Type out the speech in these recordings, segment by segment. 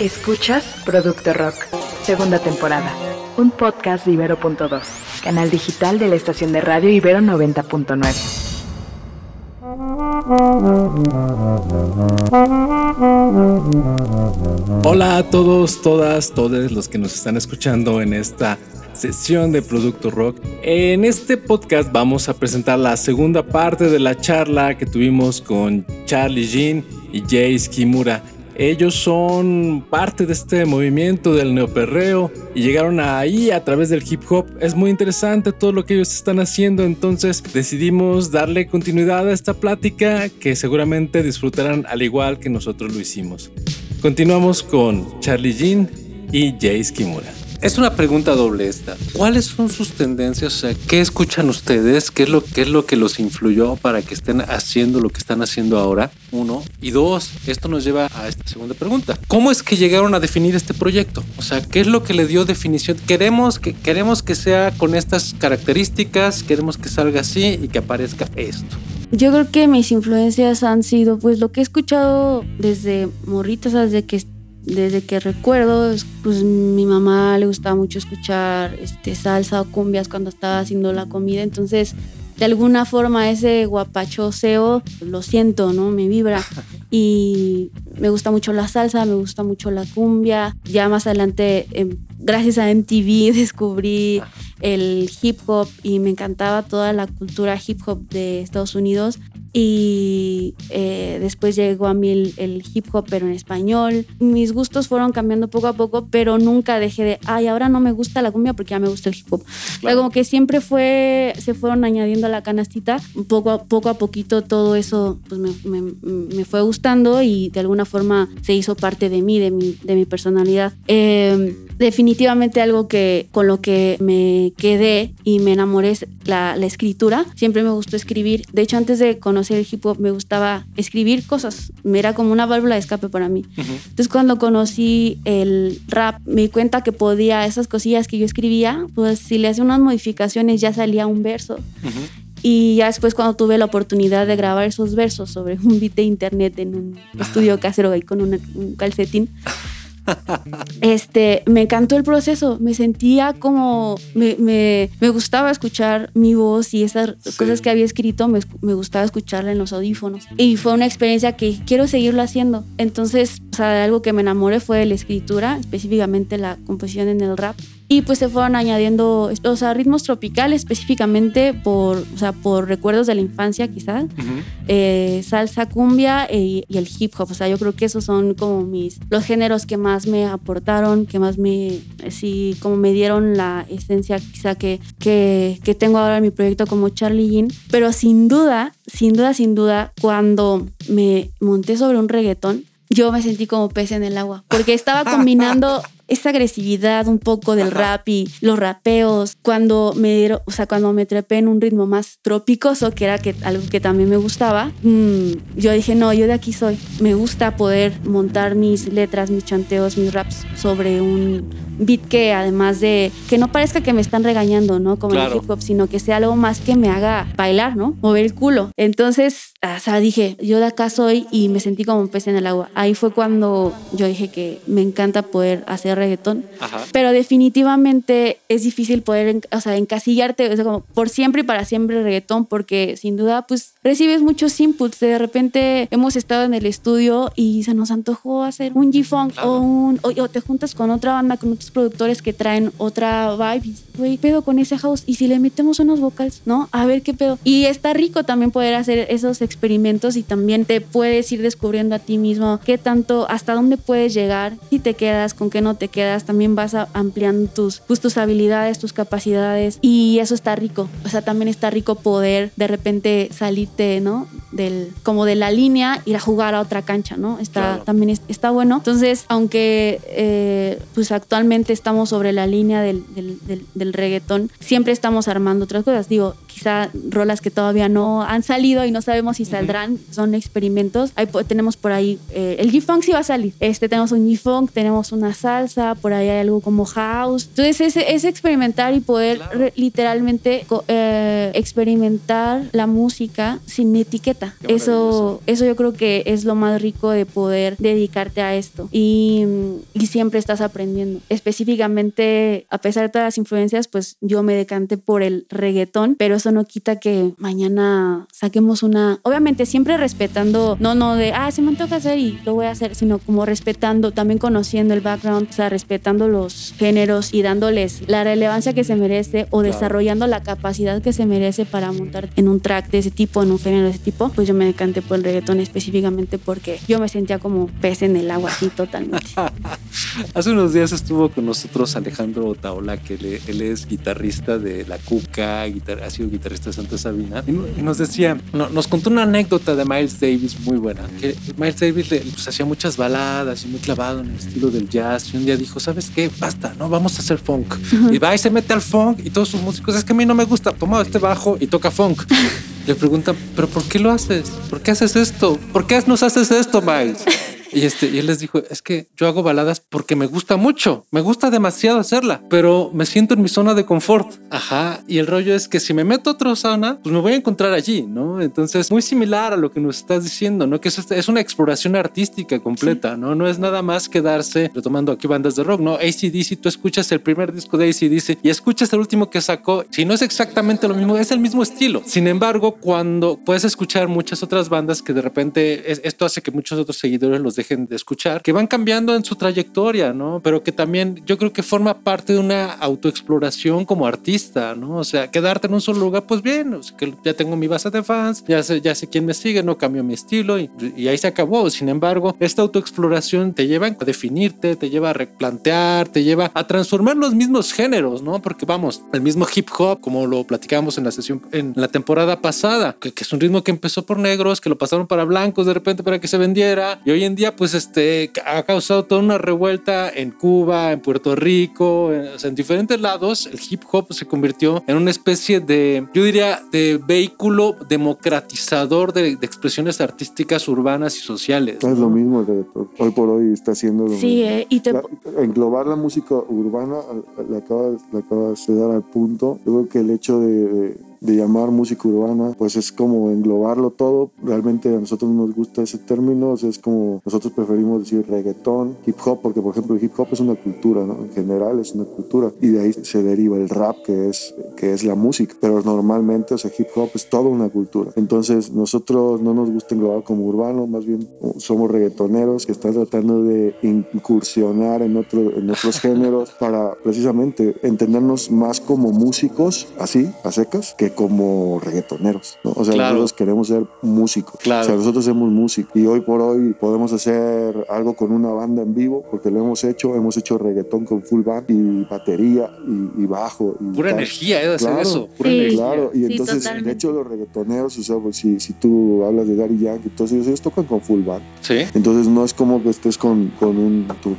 Escuchas Producto Rock, segunda temporada. Un podcast de Ibero.2, canal digital de la estación de radio Ibero 90.9. Hola a todos, todas, todos los que nos están escuchando en esta sesión de Producto Rock. En este podcast vamos a presentar la segunda parte de la charla que tuvimos con Charlie Jean y Jace Kimura. Ellos son parte de este movimiento del neoperreo y llegaron ahí a través del hip hop. Es muy interesante todo lo que ellos están haciendo, entonces decidimos darle continuidad a esta plática que seguramente disfrutarán al igual que nosotros lo hicimos. Continuamos con Charlie Jean y Jace Kimura. Es una pregunta doble esta. ¿Cuáles son sus tendencias? O sea, ¿qué escuchan ustedes? ¿Qué es lo, es lo que los influyó para que estén haciendo lo que están haciendo ahora? Uno. Y dos, esto nos lleva a esta segunda pregunta. ¿Cómo es que llegaron a definir este proyecto? O sea, ¿qué es lo que le dio definición? Queremos que, queremos que sea con estas características, queremos que salga así y que aparezca esto. Yo creo que mis influencias han sido pues lo que he escuchado desde morritas, desde que desde que recuerdo, pues mi mamá le gustaba mucho escuchar este, salsa o cumbias cuando estaba haciendo la comida, entonces de alguna forma ese guapachoseo lo siento, ¿no? Me vibra. Y me gusta mucho la salsa, me gusta mucho la cumbia. Ya más adelante, em, gracias a MTV, descubrí el hip hop y me encantaba toda la cultura hip hop de Estados Unidos y eh, después llegó a mí el, hip hop pero en español. Mis gustos fueron cambiando poco a poco, pero nunca dejé de, ay, ahora no me gusta la cumbia porque ya me gusta el hip hop. como que siempre fue, se fueron añadiendo a la canastita, poco a, poco a poquito todo eso pues me, me, fue gustando y de alguna forma se hizo parte de mí, de mi, de mi personalidad. Em, definitivamente algo que con lo que me quedé y me enamoré es la, la escritura. Siempre me gustó escribir. De hecho, antes de conocer el hip hop me gustaba escribir cosas, era como una válvula de escape para mí. Entonces cuando conocí el rap me di cuenta que podía, esas cosillas que yo escribía, pues si le hacía unas modificaciones ya salía un verso. Y ya después cuando tuve la oportunidad de grabar esos versos sobre un beat de internet en un estudio casero ahí con un calcetín, este, me encantó el proceso, me sentía como, me, me, me gustaba escuchar mi voz y esas cosas que había escrito, me, me, gustaba escucharla en los audífonos. Y fue una experiencia que quiero seguirlo haciendo. Entonces, o sea, algo que me enamoré fue la escritura, específicamente la composición en el rap. Y pues se fueron añadiendo o sea, ritmos tropicales específicamente por, o sea, por recuerdos de la infancia quizás, eh, salsa, cumbia y, el hip hop. O sea, yo creo que esos son como mis, los géneros que más me aportaron, que más me, sí, como me dieron la esencia quizá que, que, que tengo ahora en mi proyecto como Charlie Jean. Pero sin duda, sin duda, sin duda, cuando me monté sobre un reggaetón, yo me sentí como pez en el agua, porque estaba combinando esa agresividad un poco del rap y los rapeos, cuando me dieron, o sea, cuando me trepé en un ritmo más trópicoso, que era que, algo que también me gustaba, mm, yo dije, no, yo de aquí soy. Me gusta poder montar mis letras, mis chanteos, mis raps sobre un beat que además de que no parezca que me están regañando, ¿no? Como el hip hop, sino que sea algo más que me haga bailar, ¿no? Mover el culo. Entonces, o sea, dije, yo de acá soy y me sentí como un pez en el agua. Ahí fue cuando yo dije que me encanta poder hacer reggaetón. Pero definitivamente es difícil poder, o sea, encasillarte, o sea, como por siempre y para siempre reggaetón, porque sin duda, pues recibes muchos inputs. De repente hemos estado en el estudio y se nos antojó hacer un G-Funk o un, o, te juntas con otra banda, con otros productores que traen otra vibe. Güey, pedo con ese house. Y si le metemos unos vocals, ¿no? A ver qué pedo. Y está rico también poder hacer esos experimentos y también te puedes ir descubriendo a ti mismo qué tanto, hasta dónde puedes llegar, si te quedas, con qué no te quedas, también vas ampliando tus, pues, tus habilidades, tus capacidades y eso está rico. O sea, también está rico poder de repente salirte, ¿no? Del, como de la línea, ir a jugar a otra cancha, ¿no? Está, También está bueno. Entonces, aunque eh, pues actualmente estamos sobre la línea del, del, del, reggaetón, siempre estamos armando otras cosas. Digo, quizá rolas que todavía no han salido y no sabemos si saldrán, son experimentos. Ahí tenemos por ahí, eh, el G-Funk sí va a salir. Este, tenemos un G-Funk, tenemos una salsa por ahí hay algo como house. Entonces es, experimentar y poder literalmente eh, experimentar la música sin etiquetas gusta. Eso, eso yo creo que es lo más rico de poder dedicarte a esto. Y, y siempre estás aprendiendo. Específicamente, a pesar de todas las influencias, pues yo me decanté por el reggaetón, pero eso no quita que mañana saquemos una, obviamente siempre respetando, no, no de, ah, se me toca hacer y lo voy a hacer, sino como respetando, también conociendo el background, o sea, respetando los géneros y dándoles la relevancia que se merece o desarrollando la capacidad que se merece para montar en un track de ese tipo, en un género de ese tipo, pues yo me decanté por el reggaetón específicamente porque yo me sentía como pez en el agua así totalmente. Hace unos días estuvo con nosotros Alejandro Taola, que él, es guitarrista de La Cuca, ha sido guitarrista de Santa Sabina, y, nos decía, nos contó una anécdota de Miles Davis muy buena, que Miles Davis pues, hacía muchas baladas y muy clavado en el estilo del jazz, y un día dijo, ¿sabes qué? Basta, no, vamos a hacer funk. Y va y se mete al funk y todos sus músicos, es que a mí no me gusta, toma este bajo y toca funk. Le preguntan, ¿pero por qué lo haces? ¿Por qué haces esto? ¿Por qué nos haces esto, Miles? Y, este, y él les dijo, es que yo hago baladas porque me gusta mucho, me gusta demasiado hacerla, pero me siento en mi zona de confort. Ajá, y el rollo es que si me meto a otra zona, pues me voy a encontrar allí, ¿no? Entonces, muy similar a lo que nos estás diciendo, ¿no? Que es, es una exploración artística completa, ¿no? No es nada más quedarse retomando aquí bandas de rock, ¿no? ACDC, tú escuchas el primer disco de ACDC y escuchas el último que sacó, si no es exactamente lo mismo, es el mismo estilo. Sin embargo, cuando puedes escuchar muchas otras bandas que de repente esto hace que muchos otros seguidores los dejen de escuchar, que van cambiando en su trayectoria, ¿no? Pero que también yo creo que forma parte de una autoexploración como artista, ¿no? O sea, quedarte en un solo lugar, pues bien, que ya tengo mi base de fans, ya sé, ya sé quién me sigue, no cambio mi estilo y, y ahí se acabó. Sin embargo, esta autoexploración te lleva a definirte, te lleva a replantear, te lleva a transformar los mismos géneros, ¿no? Porque vamos, el mismo hip hop, como lo platicamos en la sesión, en la temporada pasada, que, que es un ritmo que empezó por negros, que lo pasaron para blancos de repente para que se vendiera y hoy en día pues este, ha causado toda una revuelta en Cuba, en Puerto Rico, en, diferentes lados. El hip hop se convirtió en una especie de, yo diría, de vehículo democratizador de, expresiones artísticas urbanas y sociales. Es lo mismo hoy por hoy está haciendo. sí, eh, y te... englobar la música urbana, le acabas, de dar al punto. Yo creo que el hecho de de llamar música urbana, pues es como englobarlo todo. Realmente a nosotros nos gusta ese término, es como nosotros preferimos decir reggaetón, hip hop, porque por ejemplo el hip hop es una cultura, ¿no? En general es una cultura y de ahí se deriva el rap, que es, que es la música, pero normalmente, o sea, hip hop es toda una cultura. Entonces nosotros no nos gusta englobar como urbano, más bien somos reggaetoneros que están tratando de incursionar en, otro, en otros géneros para precisamente entendernos más como músicos, así, a secas, que como reggaetoneros, ¿no? O sea, nosotros queremos ser músicos. O sea, nosotros somos músicos y hoy por hoy podemos hacer algo con una banda en vivo porque lo hemos hecho. Hemos hecho reggaetón con full band y batería y, bajo. Y pura energía, ¿eh? Hacer eso. Pura energía. Claro, y entonces, de hecho, los reggaetoneros, o sea, pues, si, si tú hablas de Daddy Yankee, entonces ellos tocan con full band. Sí. Entonces no es como que estés con, con un, tu,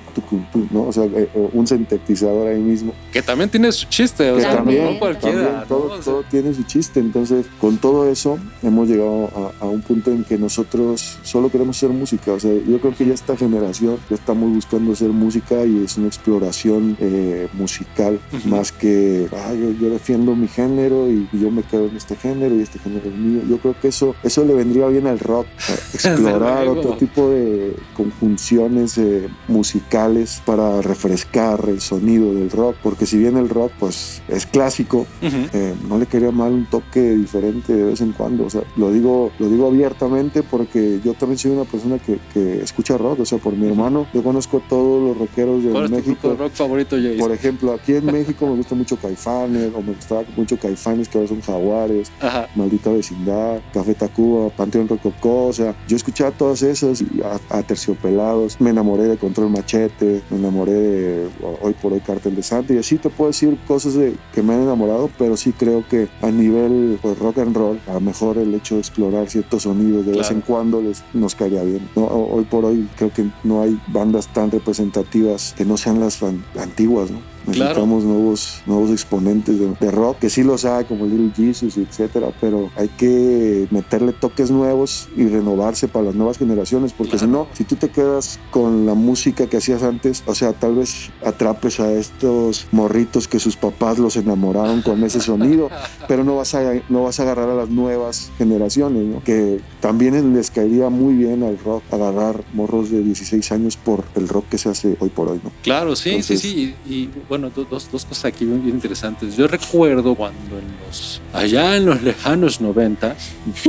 ¿no? O sea, eh, un sintetizador ahí mismo. Que también tiene su chiste, o sea, también, no cualquiera. todo, todo tiene su chiste. Entonces, con todo eso, hemos llegado a, un punto en que nosotros solo queremos hacer música. O sea, yo creo que ya esta generación ya estamos buscando hacer música y es una exploración eh, musical más que ah, yo, defiendo mi género y, yo me quedo en este género y este género es mío. Yo creo que eso, eso le vendría bien al rock, explorar otro tipo de conjunciones eh, musicales para refrescar el sonido del rock, porque si bien el rock pues es clásico, eh, no le quería mal un toque diferente de vez en cuando. O sea, lo digo, lo digo abiertamente porque yo también soy una persona que, que escucha rock. O sea, por mi hermano, yo conozco a todos los rockeros de ¿Cuál México. Es tu rock favorito, Jason? Por ejemplo, aquí en México me gusta mucho Caifanes, o me gustaba mucho Caifanes, que ahora son Jaguares, Maldita Vecindad, Café Tacuba, Panteón Rococó. O sea, yo escuchaba todas esas a, Terciopelados. Me enamoré de Control Machete, me enamoré de Hoy por Hoy Cartel de Santa. Y así te puedo decir cosas de, que me han enamorado, pero sí creo que a nivel pues, rock and roll, a lo mejor el hecho de explorar ciertos sonidos de vez en cuando les, nos caería bien. ¿no? Hoy por hoy creo que no hay bandas tan representativas que no sean las antiguas, ¿no? ¿Me necesitamos nuevos, nuevos exponentes de, rock, que sí los hay, como Little Jesus, etcétera, pero hay que meterle toques nuevos y renovarse para las nuevas generaciones, porque si no, si tú te quedas con la música que hacías antes, o sea, tal vez atrapes a estos morritos que sus papás los enamoraron con ese sonido, pero no vas a, no vas a agarrar a las nuevas generaciones, ¿no? que también les caería muy bien al rock agarrar morros de 16 años por el rock que se hace hoy por hoy. ¿no? Claro, sí, sí, sí. Y, bueno, dos, dos cosas aquí bien, interesantes. Yo recuerdo cuando en los, allá en los lejanos 90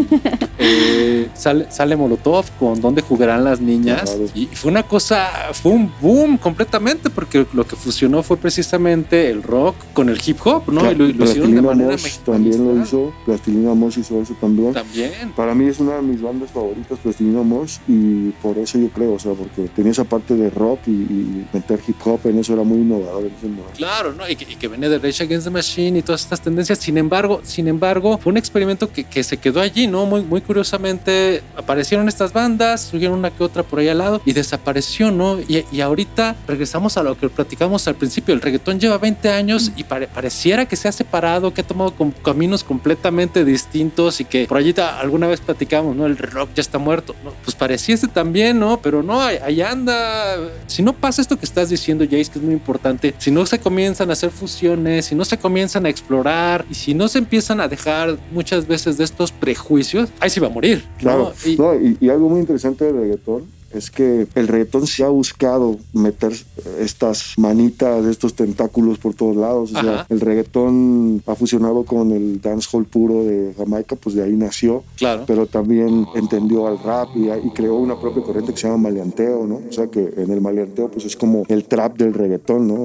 eh, sale, sale Molotov con Dónde jugarán las niñas. Y fue una cosa, fue un boom completamente porque lo que fusionó fue precisamente el rock con el hip hop, ¿no? y lo, hicieron de manera también lo hizo, Plastilina Mosh hizo eso también. También. Para mí es una de mis bandas favoritas, Plastilina Mosh, y por eso yo creo, o sea, porque tenía esa parte de rock y, meter hip hop en eso era muy innovador. Claro, ¿no? Y que, y venía de Rage Against the Machine y todas estas tendencias. Sin embargo, sin embargo, fue un experimento que, que se quedó allí, ¿no? Muy, muy curiosamente aparecieron estas bandas, surgieron una que otra por ahí al lado y desapareció, ¿no? Y, y ahorita regresamos a lo que platicamos al principio. El reggaetón lleva 20 años y pareciera que se ha separado, que ha tomado caminos completamente distintos y que por allí alguna vez platicamos, ¿no? El rock ya está muerto. ¿no? Pues pareciese también, ¿no? Pero no, ahí anda. Si no pasa esto que estás diciendo, Jace, que es muy importante, si no se comienzan a hacer fusiones, si no se comienzan a explorar y si no se empiezan a dejar muchas veces de estos prejuicios, ahí se va a morir. Claro. Y, y algo muy interesante del reggaetón es que el reggaetón se ha buscado meter estas manitas, estos tentáculos por todos lados. O sea, el reggaetón ha fusionado con el dancehall puro de Jamaica, pues de ahí nació. Claro. Pero también entendió al rap y, creó una propia corriente que se llama maleanteo, ¿no? O sea, que en el maleanteo, pues es como el trap del reggaetón, ¿no?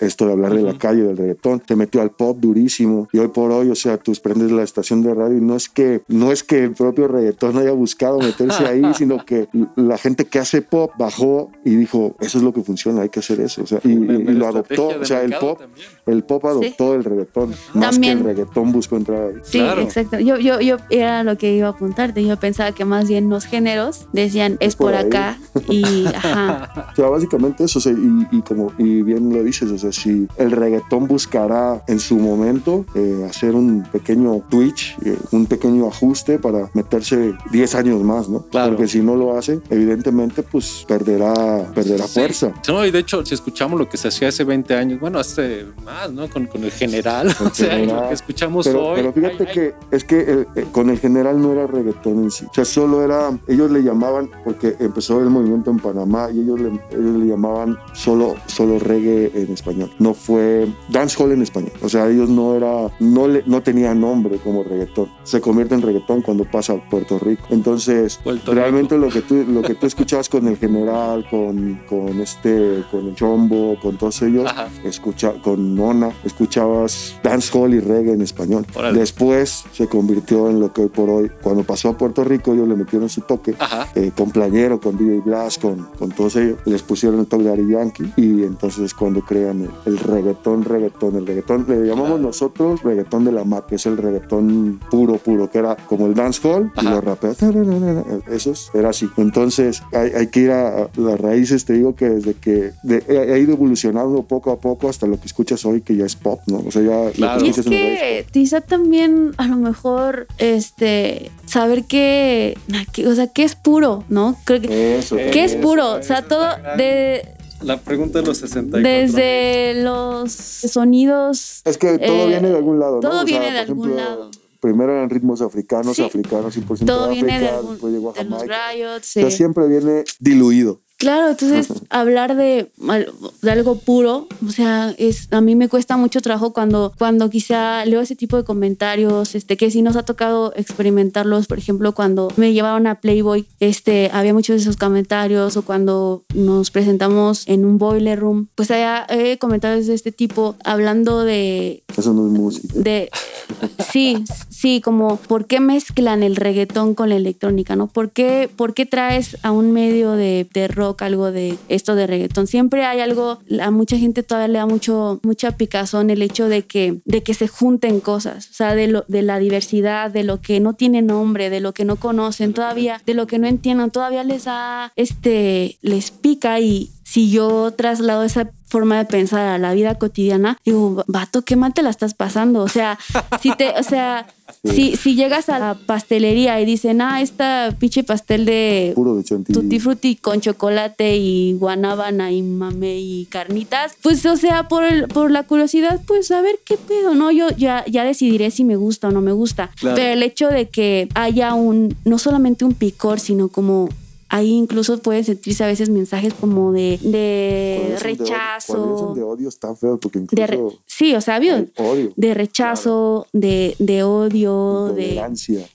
esto de hablar de la calle, del reggaetón. Te metió al pop durísimo. Y hoy por hoy, o sea, tú prendes la estación de radio y no es que, no es que el propio reggaetón haya buscado meterse ahí, sino que la gente que hace pop bajó y dijo, eso es lo que funciona, hay que hacer eso. O sea, y, lo adoptó. O sea, el pop, el pop adoptó el reggaetón, más que el reggaetón buscó entrar ahí. Sí, exacto. Yo, yo, yo era lo que iba a apuntarte. Yo pensaba que más bien los géneros decían, es, por, acá y ajá. O sea, básicamente eso. O sea, y, como y bien lo dices, o sea, si el reggaetón buscará en su momento eh, hacer un pequeño twitch, eh, un pequeño ajuste para meterse 10 años más, ¿no? Claro. Porque si no lo hace, evidentemente pues perderá, perderá fuerza. No, y de hecho, si escuchamos lo que se hacía hace 20 años, bueno, hace más, ¿no? Con, con el general, o sea, lo que escuchamos pero, hoy. Pero fíjate que es que eh, con el general no era reggaetón en sí, o sea, solo era, ellos le llamaban, porque empezó el movimiento en Panamá y ellos le, ellos le llamaban solo, solo reggae en español, no fue dancehall en español, o sea, ellos no era, no, le, no tenía nombre como reggaetón, se convierte en reggaetón cuando pasa a Puerto Rico, entonces realmente lo que tú lo que tú escuchabas con el general, con, con este, con el chombo, con todos ellos, escucha, con Nona, escuchabas dancehall y reggae en español. Después se convirtió en lo que hoy por hoy, cuando pasó a Puerto Rico, ellos le metieron su toque, eh, con Playero, con DJ Blast, con, con todos ellos, les pusieron el toque de Yankee y entonces es cuando crean el, reggaetón, reggaetón, el reggaetón, le llamamos nosotros reggaetón de la MAC, que es el reggaetón puro, puro, que era como el dancehall y los raperos, esos, era así. Entonces, entonces hay, que ir a, las raíces, te digo que desde que ha ido evolucionando poco a poco hasta lo que escuchas hoy que ya es pop, ¿no? O sea, ya claro. y es que quizá también a lo mejor este saber que, o sea, qué es puro, ¿no? Creo que, eso, ¿Qué es puro? o sea, todo de la pregunta de los 64. Desde los sonidos. Es que todo eh, viene de algún lado, ¿no? Todo viene de algún lado primero eran ritmos africanos, africanos 100% Todo de viene de, después llegó a Jamaica. Los siempre viene diluido. Claro, entonces hablar de, de, algo puro, o sea, es a mí me cuesta mucho trabajo cuando cuando quizá leo ese tipo de comentarios, este que sí nos ha tocado experimentarlos, por ejemplo, cuando me llevaron a Playboy, este había muchos de esos comentarios o cuando nos presentamos en un boiler room, pues hay comentarios de este tipo hablando de Eso no es música. De sí, sí, como por qué mezclan el reggaetón con la electrónica, ¿no? ¿Por qué por qué traes a un medio de terror algo de esto de reggaetón. Siempre hay algo, a mucha gente todavía le da mucho, mucha picazón el hecho de que, de que se junten cosas, o sea, de, lo, de la diversidad, de lo que no tiene nombre, de lo que no conocen todavía, de lo que no entiendan, todavía les da, este, les pica y, si yo traslado esa forma de pensar a la vida cotidiana, digo, vato, qué mal te la estás pasando. O sea, si te, o sea, si, si llegas a la pastelería y dicen, ah, esta pinche pastel de Puro de tutti frutti con chocolate y guanábana y mame y carnitas, pues o sea, por el, por la curiosidad, pues a ver qué pedo, ¿no? Yo ya, ya decidiré si me gusta o no me gusta. Claro. Pero el hecho de que haya un, no solamente un picor, sino como ahí incluso pueden sentirse a veces mensajes como de, de rechazo. de odio está feo porque De re- incluso sí, o sea, odio, de rechazo, de, de odio, de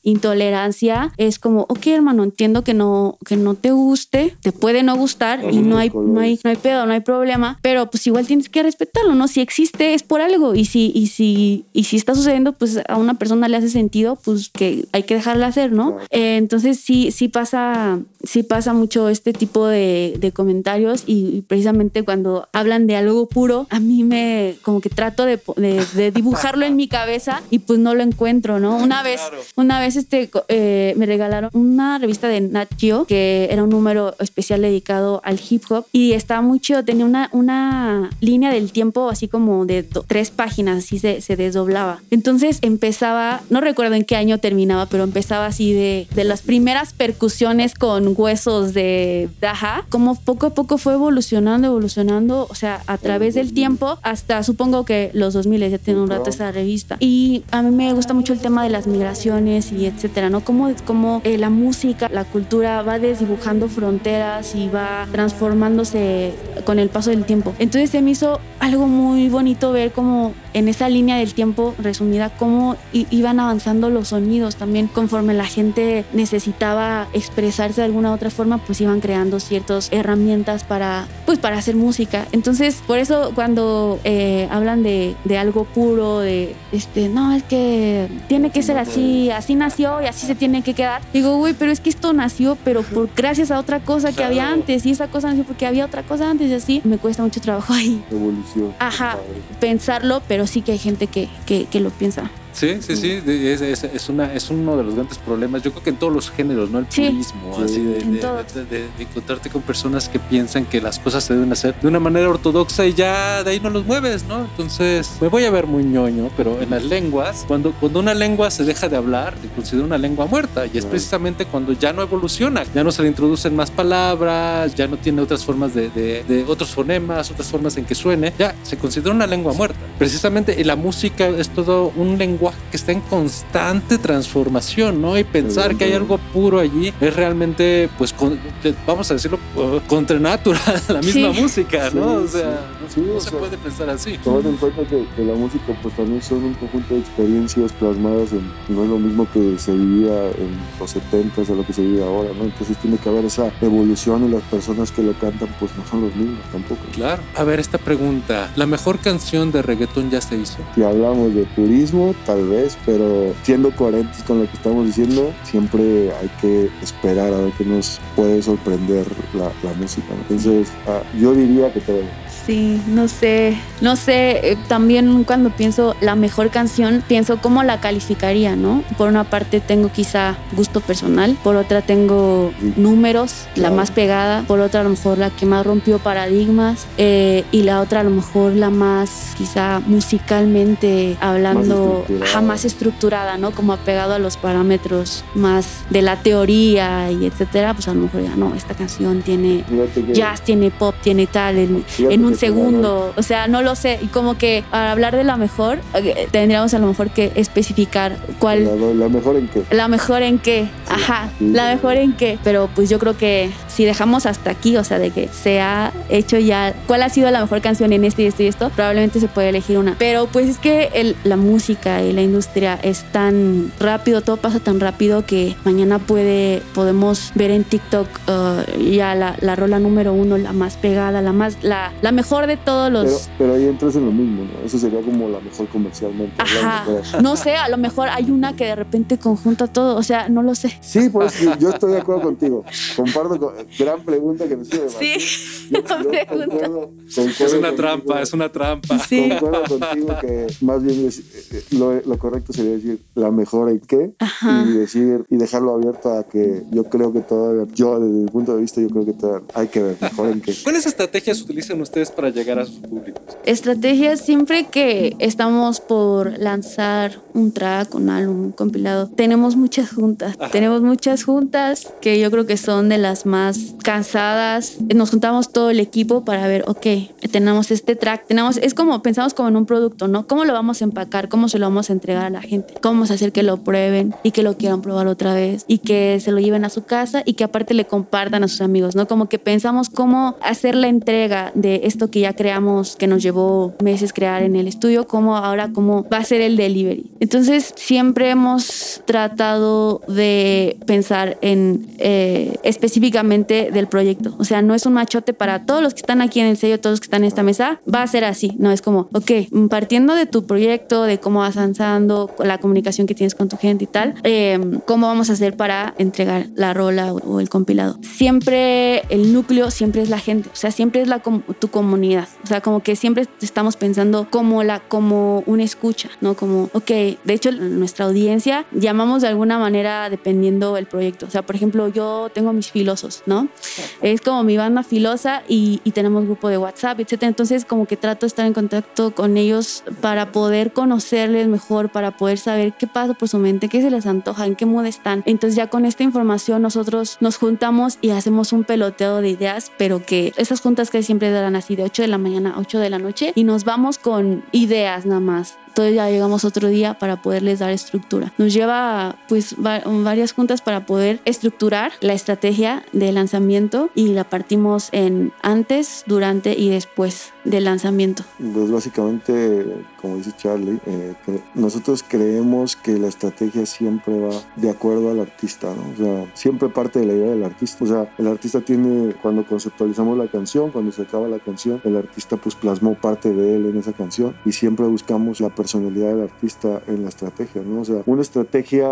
intolerancia. es como, ok, hermano, entiendo que no, que no te guste, te puede no gustar y no hay, colores. no hay, no hay pedo, no hay problema, pero pues igual tienes que respetarlo, ¿no? Si existe es por algo y si, y si, y si está sucediendo, pues a una persona le hace sentido, pues que hay que dejarla hacer, ¿no? Claro. Eh, entonces sí, sí pasa, sí pasa mucho este tipo de, de comentarios y, y precisamente cuando hablan de algo puro, a mí me como que trato de, de- de dibujarlo en mi cabeza y pues no lo encuentro, ¿no? Una vez, una vez este, eh, me regalaron una revista de Nat Geo que era un número especial dedicado al hip hop y estaba muy chido, tenía una, una línea del tiempo así como de do- tres páginas, así se, se desdoblaba. Entonces empezaba, no recuerdo en qué año terminaba, pero empezaba así de, de las primeras percusiones con de Daja, como poco a poco fue evolucionando, evolucionando, o sea, a través del tiempo, hasta supongo que los 2000 ya tiene un rato esa revista. Y a mí me gusta mucho el tema de las migraciones y etcétera, ¿no? Cómo, cómo eh, la música, la cultura va desdibujando fronteras y va transformándose con el paso del tiempo. Entonces se me hizo algo muy bonito ver cómo en esa línea del tiempo resumida, cómo iban avanzando los sonidos también conforme la gente necesitaba expresarse de alguna otra forma, pues iban creando ciertas herramientas para, pues para hacer música. Entonces, por eso cuando eh, hablan de, de algo puro, de, este, no, es que tiene que ser así, así nació y así se tiene que quedar. Digo, güey, pero es que esto nació, pero por gracias a otra cosa que había antes y esa cosa nació porque había otra cosa antes y así me cuesta mucho trabajo ahí Evolución. Ajá. Pensarlo, pero sí que hay gente que, que lo piensa. Sí, sí, sí, es, es- es una, es uno de los grandes problemas. Yo creo que en todos los géneros, ¿no? El Sí. purismo, Sí. así de, de- de- de- de encontrarte con personas que piensan que las cosas se deben hacer de una manera ortodoxa y ya de ahí no los mueves, ¿no? Entonces, me voy a ver muy ñoño, pero en las lenguas, cuando, cuando una lengua se deja de hablar, se considera una lengua muerta y es precisamente cuando ya no evoluciona, ya no se le introducen más palabras, ya no tiene otras formas de, de- de otros fonemas, otras formas en que suene, ya se considera una lengua muerta. Precisamente y la música es todo un lenguaje que está en constante transformación, ¿no? Y pensar que hay algo puro allí es realmente, pues, con- vamos a decirlo, uh, contra natura, la misma Sí. música, ¿no? Sí, o sea, sí. no, Sí, no o se sea, puede pensar así. Tomando en cuenta que, que la música pues también son un conjunto de experiencias plasmadas en, no es lo mismo que se vivía en los 70 a lo que se vive ahora, ¿no? Entonces tiene que haber esa evolución y las personas que lo cantan pues no son los mismos tampoco. Claro. A ver, esta pregunta. ¿La mejor canción de reggaetón ya se hizo? Si hablamos de turismo, tal vez, pero siendo coherentes con lo que estamos diciendo, siempre hay que esperar a ver qué nos puede sorprender la, la música. Entonces, ah, yo diría que todo. Sí, no sé, no sé, eh, también cuando pienso la mejor canción, pienso cómo la calificaría, ¿no? Por una parte tengo quizá gusto personal, por otra tengo números, la más pegada, por otra a lo mejor la que más rompió paradigmas eh, y la otra a lo mejor la más quizá musicalmente hablando, estructurada. jamás estructurada, ¿no? Como apegado a los parámetros más de la teoría y etcétera, pues a lo mejor ya no, esta canción tiene jazz, tiene pop, tiene tal, en, en un que te segundo. O sea, no lo sé. Y como que al hablar de la mejor, eh, tendríamos a lo mejor que especificar cuál. la, la mejor en qué. La mejor en qué, ajá, sí, la sí. mejor en qué. Pero pues yo creo que si dejamos hasta aquí, o sea, de que se ha hecho ya, cuál ha sido la mejor canción en este y esto y esto, probablemente se puede elegir una. Pero pues es que el- la música y la industria es tan rápido, todo pasa tan rápido que mañana puede, podemos ver en TikTok uh, ya la, la rola número uno, la más pegada, la más, la, la mejor de todos los... Pero, pero ahí entras en lo mismo, ¿no? Eso sería como la mejor comercialmente. Ajá. No sé, a lo mejor hay una que de repente conjunta todo, o sea, no lo sé. Sí, pues yo- yo estoy de acuerdo contigo. Comparto con gran pregunta que nos hizo Sí, Yo, una yo pregunta. concuerdo- concuerdo Es una contigo- trampa, es una trampa. Sí. Concuerdo contigo que más bien es- eh, lo, lo correcto sería decir la mejor en qué Ajá. y decir y dejarlo abierto a que yo creo que todavía, yo desde mi punto de vista, yo creo que todavía hay que ver mejor en qué. ¿Cuáles estrategias utilizan ustedes para llegar a sus públicos? Estrategias siempre que estamos por lanzar un track, un álbum, un compilado, tenemos muchas juntas. Ajá. Tenemos muchas juntas que yo creo que son de las más cansadas. Nos juntamos todo el equipo para ver, ok, tenemos este track, tenemos, es como, pensamos como en un producto, ¿no? ¿Cómo lo vamos a empacar? ¿Cómo se lo vamos a entregar a la gente? ¿Cómo vamos a hacer que lo prueben y que lo quieran probar otra vez y que se lo lleven a su casa y que aparte le compartan a sus amigos, ¿no? Como que pensamos cómo hacer la entrega de esto que ya creamos, que nos llevó meses crear en el estudio, cómo ahora cómo va a ser el delivery. Entonces siempre hemos tratado de pensar en eh, específicamente del proyecto. O sea, no es un machote para todos los que están aquí en el sello, todos los que están en esta mesa, va a ser así. No es como, ok, partiendo de tu proyecto, de cómo vas avanzando, la comunicación que tienes con tu gente y tal, eh, cómo vamos a hacer para entregar la rola o, o el compilado. Siempre el núcleo, siempre es la gente, o sea, siempre es la tu comunidad. O sea, como que siempre estamos pensando como, la, como una escucha, ¿no? Como, ok, de hecho, nuestra audiencia llamamos de alguna manera dependiendo el proyecto. O sea, por ejemplo, yo tengo mis filosos, ¿no? Es como mi banda filosa y, y tenemos grupo de WhatsApp, etcétera. Entonces, como que trato de estar en contacto con ellos para poder conocerles mejor, para poder saber qué pasa por su mente, qué se les antoja, en qué mood están. Entonces, ya con esta información, nosotros nos juntamos y hacemos un peloteo de ideas, pero que esas juntas que siempre darán así de 8 de la mañana a 8 de la noche y nos vamos con ideas nada más. Entonces ya llegamos otro día para poderles dar estructura. Nos lleva pues va- varias juntas para poder estructurar la estrategia de lanzamiento y la partimos en antes, durante y después del lanzamiento. Pues básicamente, como dice Charlie, eh, cre- nosotros creemos que la estrategia siempre va de acuerdo al artista, ¿no? O sea, siempre parte de la idea del artista. O sea, el artista tiene, cuando conceptualizamos la canción, cuando se acaba la canción, el artista pues plasmó parte de él en esa canción y siempre buscamos la personalidad del artista en la estrategia, ¿no? O sea, una estrategia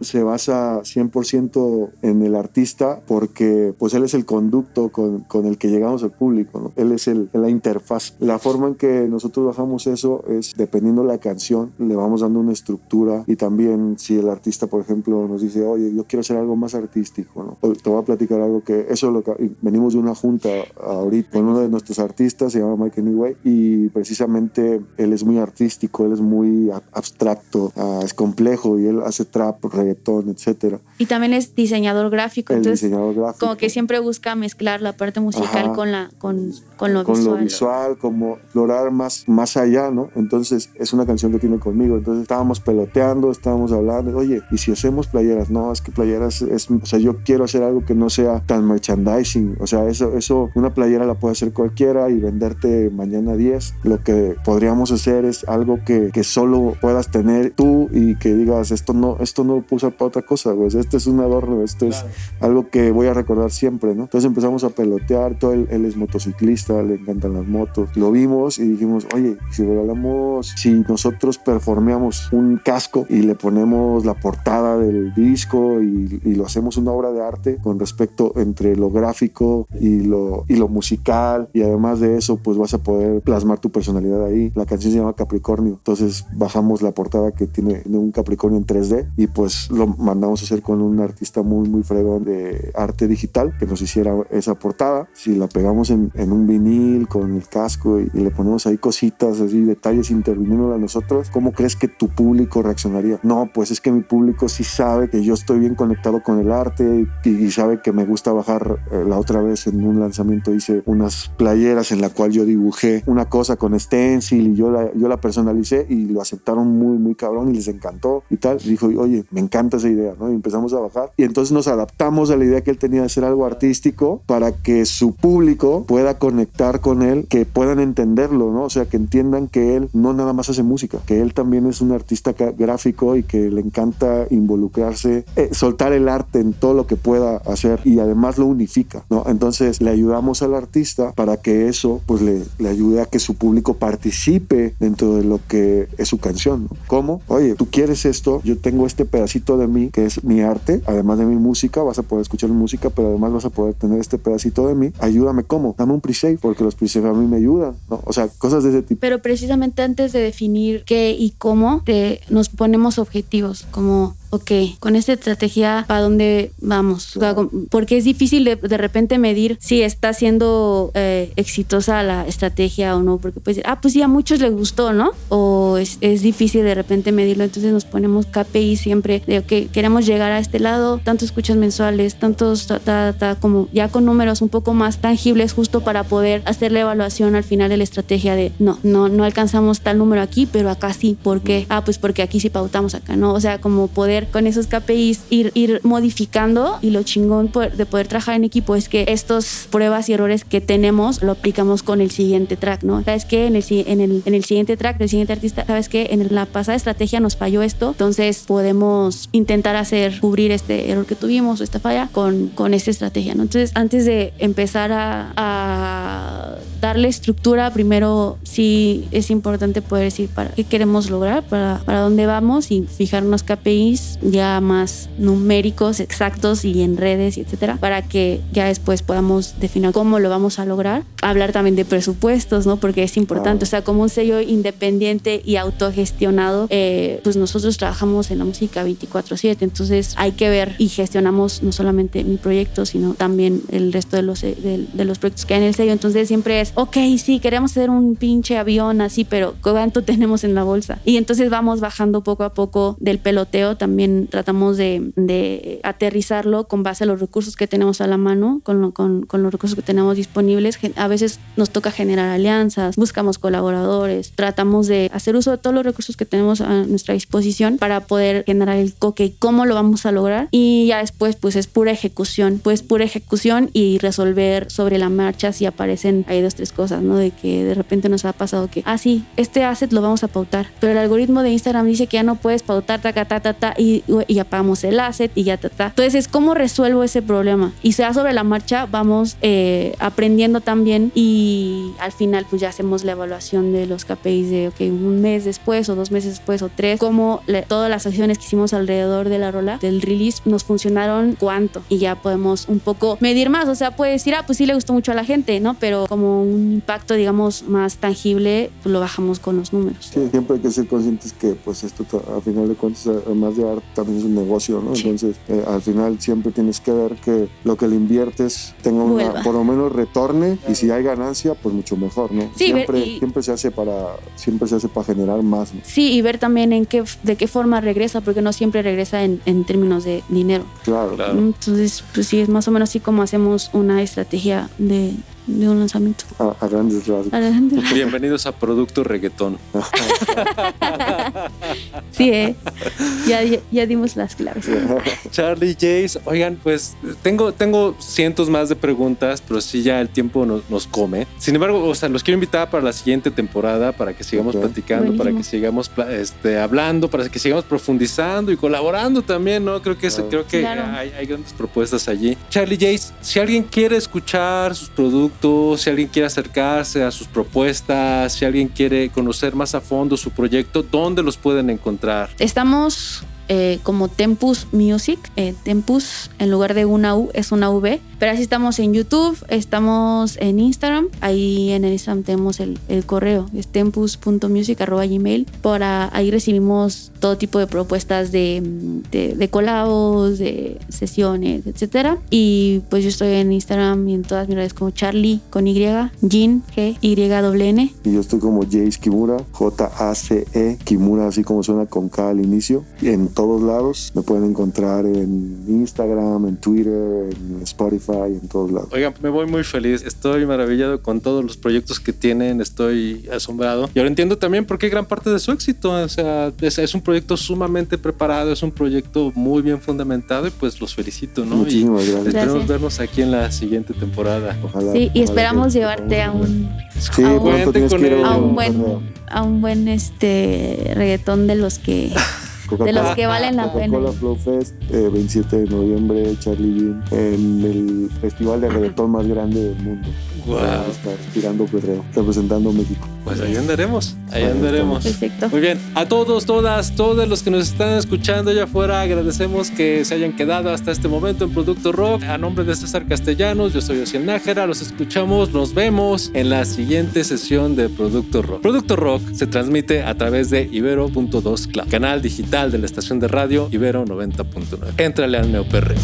se basa 100% en el artista porque pues él es el conducto con, con el que llegamos al público, ¿no? Él es el, la interfaz. La forma en que nosotros bajamos eso es dependiendo la canción, le vamos dando una estructura y también si el artista, por ejemplo, nos dice, oye, yo quiero hacer algo más artístico, ¿no? O Te voy a platicar algo que eso es lo que venimos de una junta ahorita con uno de nuestros artistas, se llama Mike Anyway, y precisamente él es muy artístico, él es muy abstracto, es complejo y él hace trap, reggaetón, etcétera. Y también es diseñador gráfico, El entonces diseñador gráfico. como que siempre busca mezclar la parte musical Ajá. con la con, con lo con visual. lo visual, como explorar más, más allá, ¿no? Entonces es una canción que tiene conmigo. Entonces estábamos peloteando, estábamos hablando, oye, ¿y si hacemos playeras? No, es que playeras es, o sea, yo quiero hacer algo que no sea tan merchandising. O sea, eso, eso, una playera la puede hacer cualquiera y venderte mañana 10. Lo que podríamos hacer es algo que, que solo puedas tener tú y que digas, esto no, esto no lo usar para otra cosa, güey. Este es un adorno, esto es algo que voy a recordar siempre, ¿no? Entonces empezamos a pelotear, todo él, él es motociclista, le encantan las motos. Lo vimos y dijimos, oye, si regalamos, si nosotros performeamos un casco y le ponemos la portada del disco y, y lo hacemos una obra de arte con respecto entre lo gráfico y lo, y lo musical y además de eso, pues vas a poder plasmar tu personalidad ahí. La canción se llama Capricornio, entonces bajamos la portada que tiene un Capricornio en 3D y pues lo mandamos a hacer con un artista muy, muy fregón de arte digital que nos hiciera esa portada. Si la pegamos en, en un vinil con el casco y, y le ponemos ahí cositas, así detalles interviniendo a nosotros, ¿cómo crees que tu público reaccionaría? No, pues es que mi público sí sabe que yo estoy bien conectado con el arte y, y sabe que me gusta bajar. Eh, la otra vez en un lanzamiento hice unas playeras en la cual yo dibujé una cosa con stencil y yo la, yo la personalicé y lo aceptaron muy, muy cabrón y les encantó y tal. Y dijo, oye, me encanta esa idea, ¿no? Y empezamos a bajar y entonces nos adaptamos a la idea que él tenía de hacer algo artístico para que su público pueda conectar con él, que puedan entenderlo, ¿no? O sea, que entiendan que él no nada más hace música, que él también es un artista gráfico y que le encanta involucrarse, eh, soltar el arte en todo lo que pueda hacer y además lo unifica, ¿no? Entonces le ayudamos al artista para que eso pues le, le ayude a que su público participe dentro de lo que es su canción, ¿no? ¿Cómo? Oye, tú quieres esto, yo tengo este pedacito de mí que es mi arte, además de mi música, vas a poder escuchar música, pero además vas a poder tener este pedacito de mí. Ayúdame, ¿cómo? Dame un pre-save, porque los pre-save a mí me ayudan, ¿no? O sea, cosas de ese tipo. Pero precisamente antes de definir qué y cómo, te, nos ponemos objetivos, como ok, con esta estrategia, ¿para dónde vamos? Porque es difícil de, de repente medir si está siendo eh, exitosa la estrategia o no, porque pues, ah, pues sí, a muchos les gustó, ¿no? O es, es difícil de repente medirlo, entonces nos ponemos KPI siempre de, ok, queremos llegar a este lado, tantos escuchas mensuales, tantos, ta, ta, ta, como ya con números un poco más tangibles, justo para poder hacer la evaluación al final de la estrategia de, no, no, no alcanzamos tal número aquí, pero acá sí, ¿por qué? Ah, pues porque aquí sí pautamos acá, ¿no? O sea, como poder con esos KPIs ir, ir modificando y lo chingón de poder trabajar en equipo es que estos pruebas y errores que tenemos lo aplicamos con el siguiente track, ¿no? ¿Sabes qué? En el, en el, en el siguiente track del siguiente artista, ¿sabes qué? En la pasada estrategia nos falló esto, entonces podemos intentar hacer, cubrir este error que tuvimos o esta falla con, con esta estrategia, ¿no? Entonces, antes de empezar a, a darle estructura, primero sí es importante poder decir para qué queremos lograr, para, para dónde vamos y fijarnos KPIs ya más numéricos, exactos y en redes y etcétera, para que ya después podamos definir cómo lo vamos a lograr. Hablar también de presupuestos, ¿no? Porque es importante, o sea, como un sello independiente y autogestionado, eh, pues nosotros trabajamos en la música 24/7, entonces hay que ver y gestionamos no solamente mi proyecto, sino también el resto de los, de, de los proyectos que hay en el sello, entonces siempre es, ok, sí, queremos hacer un pinche avión así, pero ¿cuánto tenemos en la bolsa? Y entonces vamos bajando poco a poco del peloteo también tratamos de, aterrizarlo con base a los recursos que tenemos a la mano, con, con, con, los recursos que tenemos disponibles. A veces nos toca generar alianzas, buscamos colaboradores, tratamos de hacer uso de todos los recursos que tenemos a nuestra disposición para poder generar el coque cómo lo vamos a lograr. Y ya después, pues es pura ejecución, pues pura ejecución y resolver sobre la marcha si aparecen ahí dos, tres cosas, ¿no? De que de repente nos ha pasado que, ah, sí, este asset lo vamos a pautar, pero el algoritmo de Instagram dice que ya no puedes pautar, ta, ta, ta, ta, y y, apagamos el asset y ya está. Entonces es cómo resuelvo ese problema. Y sea sobre la marcha, vamos eh, aprendiendo también y al final pues ya hacemos la evaluación de los KPIs de, ok, un mes después o dos meses después o tres, cómo todas las acciones que hicimos alrededor de la rola, del release, nos funcionaron cuánto. Y ya podemos un poco medir más. O sea, puede decir, ah, pues sí le gustó mucho a la gente, ¿no? Pero como un impacto, digamos, más tangible, pues lo bajamos con los números. Sí, siempre hay que ser conscientes que pues esto a final de cuentas, además de también es un negocio, ¿no? Entonces, eh, al final siempre tienes que ver que lo que le inviertes tenga una, por lo menos retorne y si hay ganancia, pues mucho mejor, ¿no? Sí, siempre, siempre se hace para siempre se hace para generar más. Sí, y ver también en qué de qué forma regresa, porque no siempre regresa en, en términos de dinero. Claro. claro. Entonces, pues sí, es más o menos así como hacemos una estrategia de, de un lanzamiento. A, grandes rasgos. Bienvenidos a Producto Reggaetón. sí, ¿eh? ya, ya, dimos las claves. Charlie, Jace, oigan, pues tengo, tengo cientos más de preguntas, pero sí ya el tiempo nos, nos come. Sin embargo, o sea, los quiero invitar para la siguiente temporada, para que sigamos platicando, para que sigamos este, hablando, para que sigamos profundizando y colaborando también, ¿no? Creo que, creo que hay, hay grandes propuestas allí. Charlie, Jace, si alguien quiere escuchar sus productos, si alguien quiere acercarse a sus propuestas, si alguien quiere conocer más a fondo su proyecto, ¿dónde los pueden encontrar? Estamos eh, como Tempus Music. Eh, Tempus, en lugar de una U, es una V. Pero así estamos en YouTube, estamos en Instagram. Ahí en el Instagram tenemos el, correo, es tempus.music.gmail. Por ahí recibimos todo tipo de propuestas de, de, de colabos, de sesiones, etc. Y pues yo estoy en Instagram y en todas mis redes como Charlie con Y, Jin, G, Y, W, N. Y yo estoy como Jace Kimura, J-A-C-E, Kimura, así como suena con K al inicio. En todos lados. Me pueden encontrar en Instagram, en Twitter, en Spotify, en todos lados. Oigan, me voy muy feliz. Estoy maravillado con todos los proyectos que tienen. Estoy asombrado. Y ahora entiendo también por qué gran parte de su éxito. O sea, es, un proyecto sumamente preparado, es un proyecto muy bien fundamentado y pues los felicito, ¿no? Muchísimas y Esperemos vernos aquí en la siguiente temporada. Ojalá. Sí, y esperamos llevarte a un, sí, a un, a un buen a un buen este reggaetón de los que de los que valen la pena. Coca-Cola Flow Fest, eh, 27 de noviembre, Charlie Bean, en el festival de reggaetón más grande del mundo. Wow. Está tirando perreo, representando México. Pues ahí andaremos, ahí andaremos. Perfecto. Muy bien, a todos, todas, todos los que nos están escuchando allá afuera, agradecemos que se hayan quedado hasta este momento en Producto Rock. A nombre de César Castellanos, yo soy Ociel Nájera, los escuchamos, nos vemos en la siguiente sesión de Producto Rock. Producto Rock se transmite a través de Ibero.2 Club, canal digital de la estación de radio Ibero 90.9. Éntrale al neoperreo.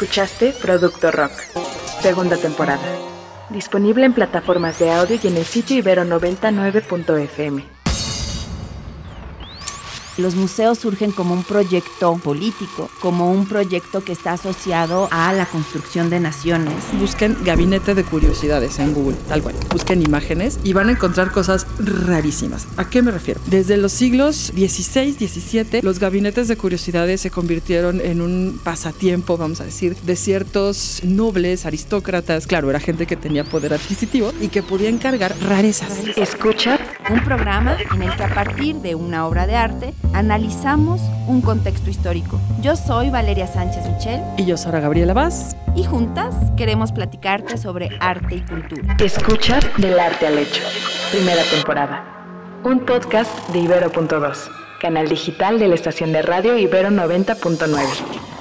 Escuchaste Producto Rock, segunda temporada. Disponible en plataformas de audio y en el sitio ibero99.fm. Los museos surgen como un proyecto político, como un proyecto que está asociado a la construcción de naciones. Busquen gabinete de curiosidades en Google, tal cual. Busquen imágenes y van a encontrar cosas rarísimas. ¿A qué me refiero? Desde los siglos XVI, XVII, los gabinetes de curiosidades se convirtieron en un pasatiempo, vamos a decir, de ciertos nobles, aristócratas. Claro, era gente que tenía poder adquisitivo y que podía encargar rarezas. Escucha Un programa en el que a partir de una obra de arte analizamos un contexto histórico. Yo soy Valeria Sánchez Michel Y yo, Sara Gabriela Vaz, y juntas queremos platicarte sobre arte y cultura. Escucha del arte al hecho. Primera temporada. Un podcast de Ibero.2, canal digital de la estación de radio Ibero 90.9.